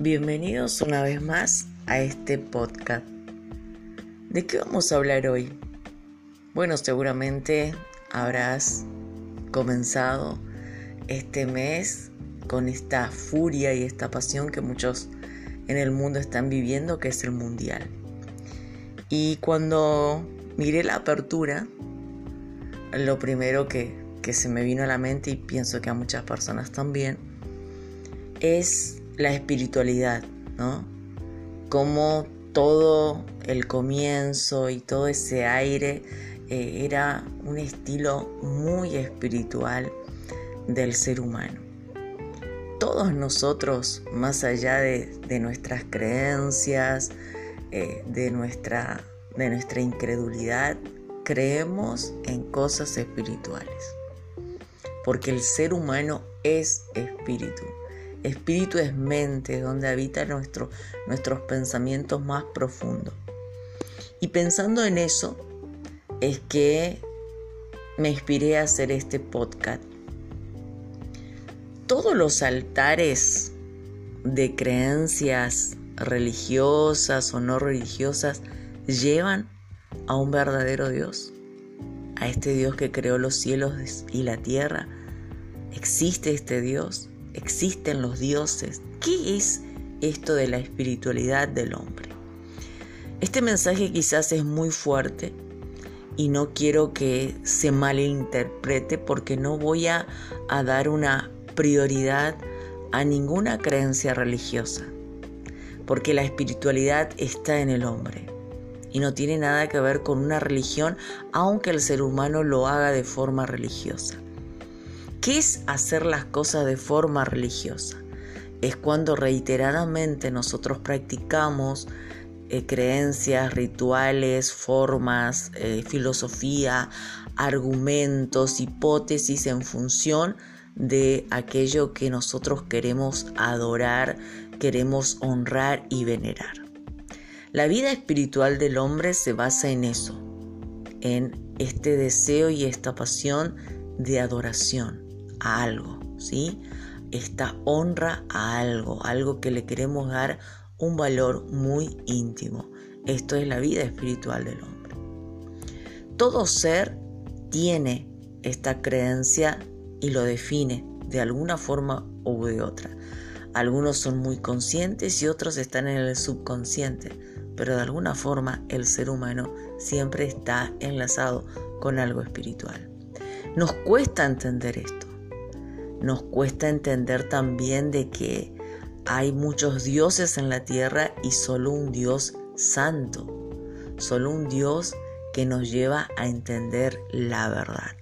Bienvenidos una vez más a este podcast. ¿De qué vamos a hablar hoy? Bueno, seguramente habrás comenzado este mes con esta furia y esta pasión que muchos en el mundo están viviendo, que es el mundial. Y cuando miré la apertura, lo primero que, que se me vino a la mente y pienso que a muchas personas también, es la espiritualidad, ¿no? Como todo el comienzo y todo ese aire eh, era un estilo muy espiritual del ser humano. Todos nosotros, más allá de, nuestras creencias, eh, de, nuestra, de nuestra incredulidad, creemos en cosas espirituales. Porque el ser humano es espíritu. Espíritu es mente, donde habitan nuestro, nuestros pensamientos más profundos. Y pensando en eso, es que me inspiré a hacer este podcast. Todos los altares de creencias religiosas o no religiosas llevan a un verdadero Dios, a este Dios que creó los cielos y la tierra. ¿Existe este Dios? Existen los dioses. ¿Qué es esto de la espiritualidad del hombre? Este mensaje quizás es muy fuerte y no quiero que se malinterprete porque no voy a, a dar una prioridad a ninguna creencia religiosa, porque la espiritualidad está en el hombre y no tiene nada que ver con una religión, aunque el ser humano lo haga de forma religiosa. ¿Qué es hacer las cosas de forma religiosa? Es cuando reiteradamente nosotros practicamos eh, creencias, rituales, formas, eh, filosofía, argumentos, hipótesis en función de aquello que nosotros queremos adorar, queremos honrar y venerar. La vida espiritual del hombre se basa en eso, en este deseo y esta pasión de adoración a algo, ¿sí? Esta honra a algo, algo que le queremos dar un valor muy íntimo. Esto es la vida espiritual del hombre. Todo ser tiene esta creencia y lo define de alguna forma u de otra. Algunos son muy conscientes y otros están en el subconsciente, pero de alguna forma el ser humano siempre está enlazado con algo espiritual. Nos cuesta entender esto nos cuesta entender también de que hay muchos dioses en la tierra y solo un Dios santo, solo un Dios que nos lleva a entender la verdad.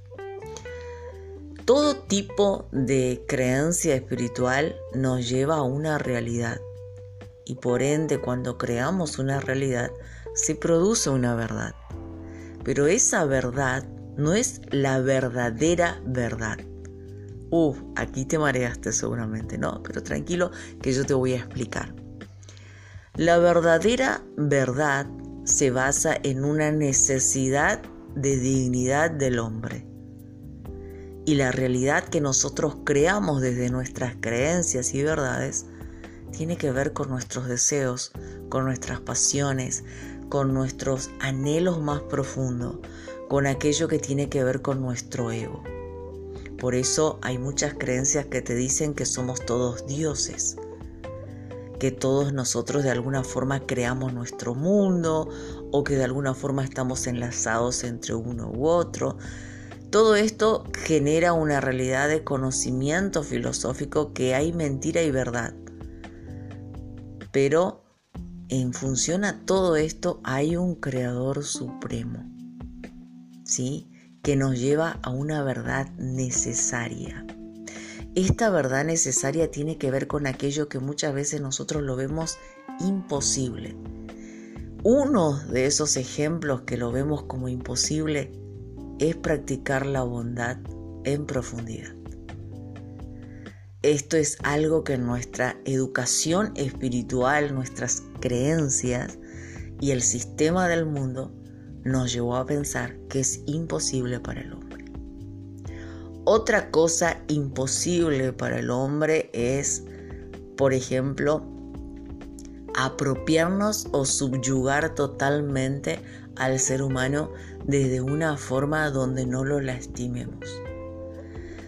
Todo tipo de creencia espiritual nos lleva a una realidad y por ende cuando creamos una realidad se produce una verdad. Pero esa verdad no es la verdadera verdad. Uf, aquí te mareaste seguramente, no, pero tranquilo que yo te voy a explicar. La verdadera verdad se basa en una necesidad de dignidad del hombre. Y la realidad que nosotros creamos desde nuestras creencias y verdades tiene que ver con nuestros deseos, con nuestras pasiones, con nuestros anhelos más profundos, con aquello que tiene que ver con nuestro ego. Por eso hay muchas creencias que te dicen que somos todos dioses, que todos nosotros de alguna forma creamos nuestro mundo o que de alguna forma estamos enlazados entre uno u otro. Todo esto genera una realidad de conocimiento filosófico que hay mentira y verdad. Pero en función a todo esto hay un creador supremo. ¿Sí? Que nos lleva a una verdad necesaria. Esta verdad necesaria tiene que ver con aquello que muchas veces nosotros lo vemos imposible. Uno de esos ejemplos que lo vemos como imposible es practicar la bondad en profundidad. Esto es algo que nuestra educación espiritual, nuestras creencias y el sistema del mundo nos llevó a pensar que es imposible para el hombre. Otra cosa imposible para el hombre es, por ejemplo, apropiarnos o subyugar totalmente al ser humano desde una forma donde no lo lastimemos.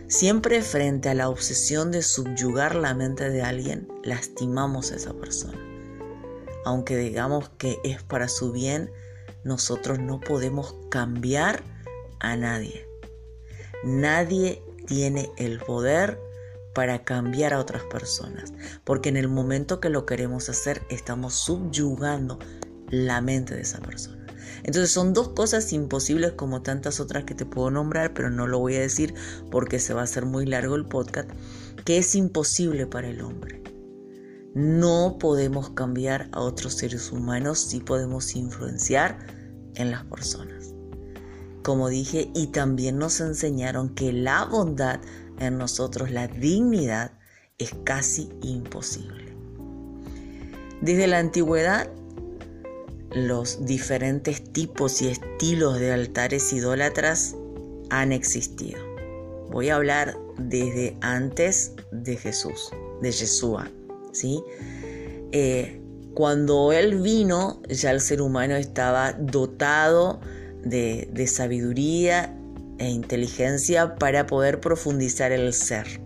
Siempre frente a la obsesión de subyugar la mente de alguien, lastimamos a esa persona. Aunque digamos que es para su bien, nosotros no podemos cambiar a nadie. Nadie tiene el poder para cambiar a otras personas, porque en el momento que lo queremos hacer estamos subyugando la mente de esa persona. Entonces son dos cosas imposibles como tantas otras que te puedo nombrar, pero no lo voy a decir porque se va a hacer muy largo el podcast, que es imposible para el hombre. No podemos cambiar a otros seres humanos, sí podemos influenciar en las personas. Como dije, y también nos enseñaron que la bondad en nosotros, la dignidad, es casi imposible. Desde la antigüedad los diferentes tipos y estilos de altares idólatras han existido. Voy a hablar desde antes de Jesús, de Yeshua, ¿sí? Eh, cuando Él vino, ya el ser humano estaba dotado de, sabiduría e inteligencia para poder profundizar el ser.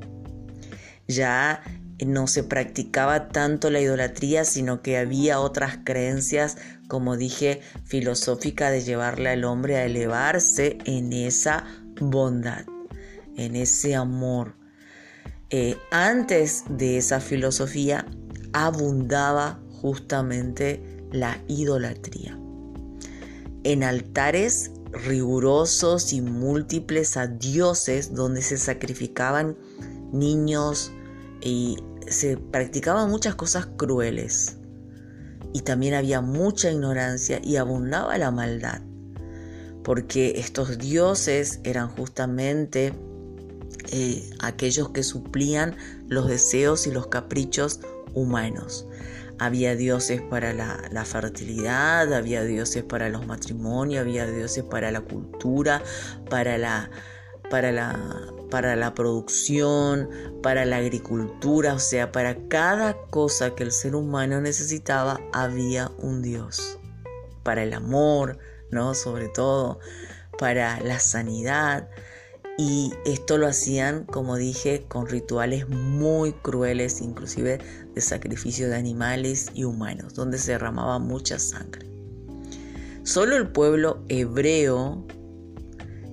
Ya no se practicaba tanto la idolatría, sino que había otras creencias, como dije, filosófica de llevarle al hombre a elevarse en esa bondad, en ese amor. Eh, antes de esa filosofía abundaba justamente la idolatría. En altares rigurosos y múltiples a dioses donde se sacrificaban niños y se practicaban muchas cosas crueles y también había mucha ignorancia y abundaba la maldad, porque estos dioses eran justamente eh, aquellos que suplían los deseos y los caprichos humanos. Había dioses para la, fertilidad, había dioses para los matrimonios, había dioses para la cultura, para la, para la, para la producción, para la agricultura, o sea, para cada cosa que el ser humano necesitaba había un Dios. Para el amor, ¿no? Sobre todo, para la sanidad. Y esto lo hacían, como dije, con rituales muy crueles, inclusive de sacrificio de animales y humanos, donde se derramaba mucha sangre. Solo el pueblo hebreo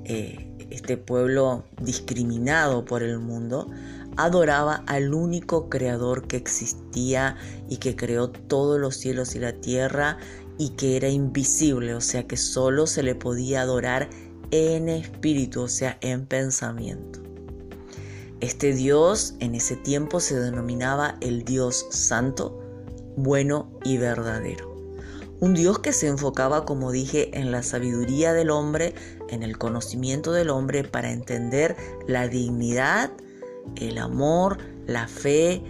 eh, este pueblo discriminado por el mundo, adoraba al único creador que existía y que creó todos los cielos y la tierra y que era invisible, o sea que solo se le podía adorar en espíritu, o sea, en pensamiento. Este Dios en ese tiempo se denominaba el Dios santo, bueno y verdadero. Un Dios que se enfocaba, como dije, en la sabiduría del hombre, en el conocimiento del hombre para entender la dignidad, el amor, la fe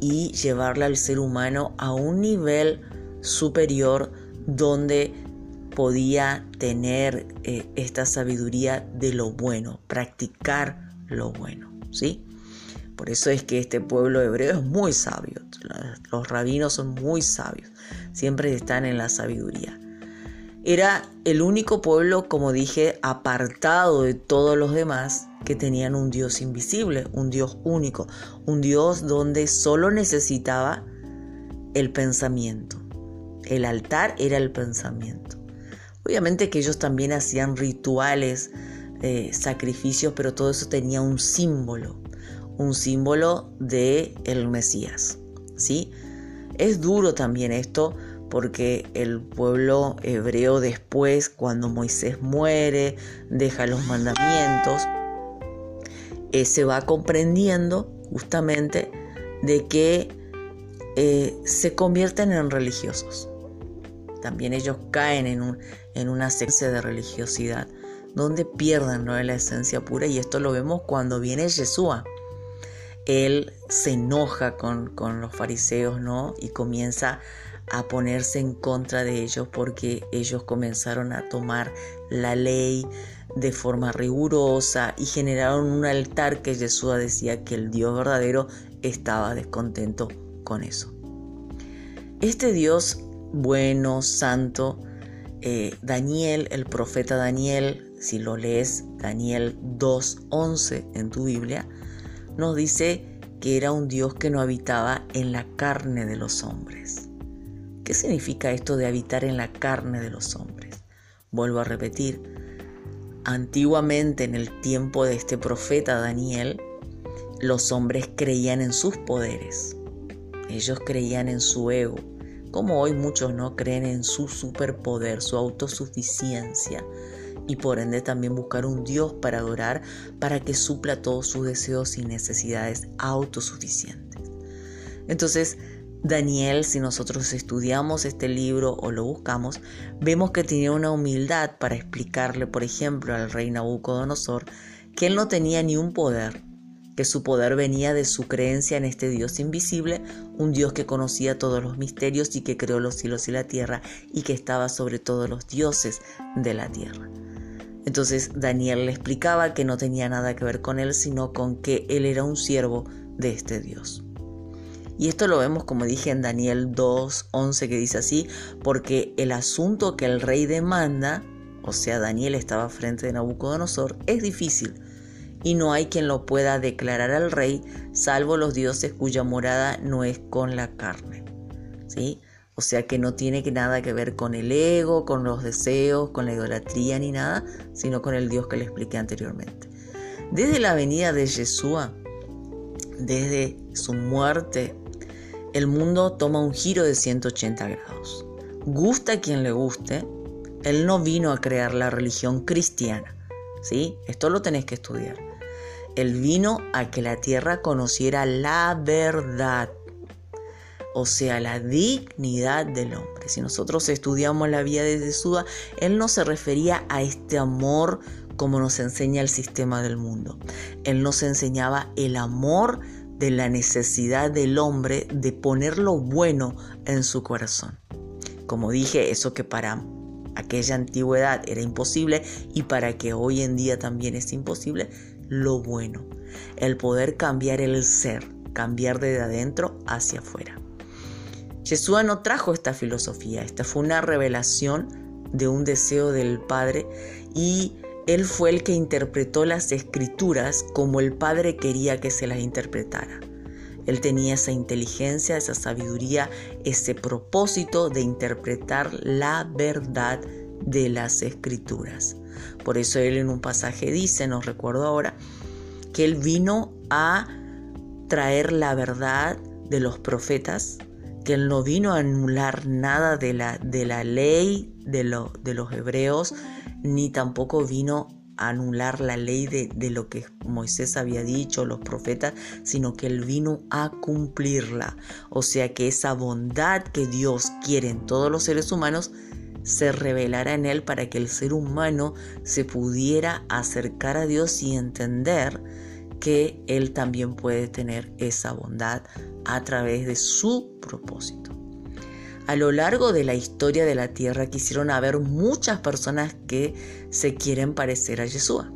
y llevarla al ser humano a un nivel superior donde podía tener eh, esta sabiduría de lo bueno, practicar lo bueno, ¿sí? Por eso es que este pueblo hebreo es muy sabio, los rabinos son muy sabios siempre están en la sabiduría. Era el único pueblo, como dije, apartado de todos los demás, que tenían un Dios invisible, un Dios único, un Dios donde solo necesitaba el pensamiento. El altar era el pensamiento. Obviamente que ellos también hacían rituales, eh, sacrificios, pero todo eso tenía un símbolo, un símbolo de el Mesías, ¿sí? Es duro también esto porque el pueblo hebreo después, cuando Moisés muere, deja los mandamientos, eh, se va comprendiendo justamente de que eh, se convierten en religiosos. También ellos caen en, un, en una esencia de religiosidad, donde pierden la esencia pura y esto lo vemos cuando viene Yeshua él se enoja con, los fariseos, ¿no? Y comienza a ponerse en contra de ellos porque ellos comenzaron a tomar la ley de forma rigurosa y generaron un altar que Jesús decía que el Dios verdadero estaba descontento con eso. Este Dios bueno, santo, eh, Daniel, el profeta Daniel, si lo lees, Daniel 2.11 en tu Biblia, nos dice que era un Dios que no habitaba en la carne de los hombres. ¿Qué significa esto de habitar en la carne de los hombres? Vuelvo a repetir, antiguamente en el tiempo de este profeta Daniel, los hombres creían en sus poderes, ellos creían en su ego, como hoy muchos no creen en su superpoder, su autosuficiencia, y por ende también buscar un Dios para adorar para que supla todos sus deseos y necesidades autosuficientes. Entonces, Daniel, si nosotros estudiamos este libro o lo buscamos, vemos que tenía una humildad para explicarle, por ejemplo, al rey Nabucodonosor que él no tenía ni un poder, que su poder venía de su creencia en este Dios invisible, un Dios que conocía todos los misterios y que creó los cielos y la tierra y que estaba sobre todos los dioses de la tierra. Entonces Daniel le explicaba que no tenía nada que ver con él, sino con que él era un siervo de este Dios. Y esto lo vemos, como dije, en Daniel 2.11, que dice así, porque el asunto que el rey demanda, o sea, Daniel estaba frente de Nabucodonosor, es difícil, y no hay quien lo pueda declarar al rey, salvo los dioses cuya morada no es con la carne. ¿Sí? O sea que no tiene nada que ver con el ego, con los deseos, con la idolatría ni nada, sino con el Dios que le expliqué anteriormente. Desde la venida de Yeshua, desde su muerte, el mundo toma un giro de 180 grados. Gusta a quien le guste, él no vino a crear la religión cristiana. ¿sí? Esto lo tenés que estudiar. Él vino a que la tierra conociera la verdad o sea, la dignidad del hombre. Si nosotros estudiamos la vida de Jesús, él no se refería a este amor como nos enseña el sistema del mundo. Él nos enseñaba el amor de la necesidad del hombre de poner lo bueno en su corazón. Como dije, eso que para aquella antigüedad era imposible y para que hoy en día también es imposible, lo bueno. El poder cambiar el ser, cambiar de adentro hacia afuera. Yeshua no trajo esta filosofía, esta fue una revelación de un deseo del Padre y él fue el que interpretó las escrituras como el Padre quería que se las interpretara. Él tenía esa inteligencia, esa sabiduría, ese propósito de interpretar la verdad de las escrituras. Por eso él en un pasaje dice, no recuerdo ahora, que él vino a traer la verdad de los profetas, que él no vino a anular nada de la, de la ley de, de los hebreos, ni tampoco vino a anular la ley de, de, lo que Moisés había dicho, los profetas, sino que él vino a cumplirla. O sea que esa bondad que Dios quiere en todos los seres humanos se revelará en él para que el ser humano se pudiera acercar a Dios y entender que Él también puede tener esa bondad a través de su propósito. A lo largo de la historia de la tierra quisieron haber muchas personas que se quieren parecer a Yeshua.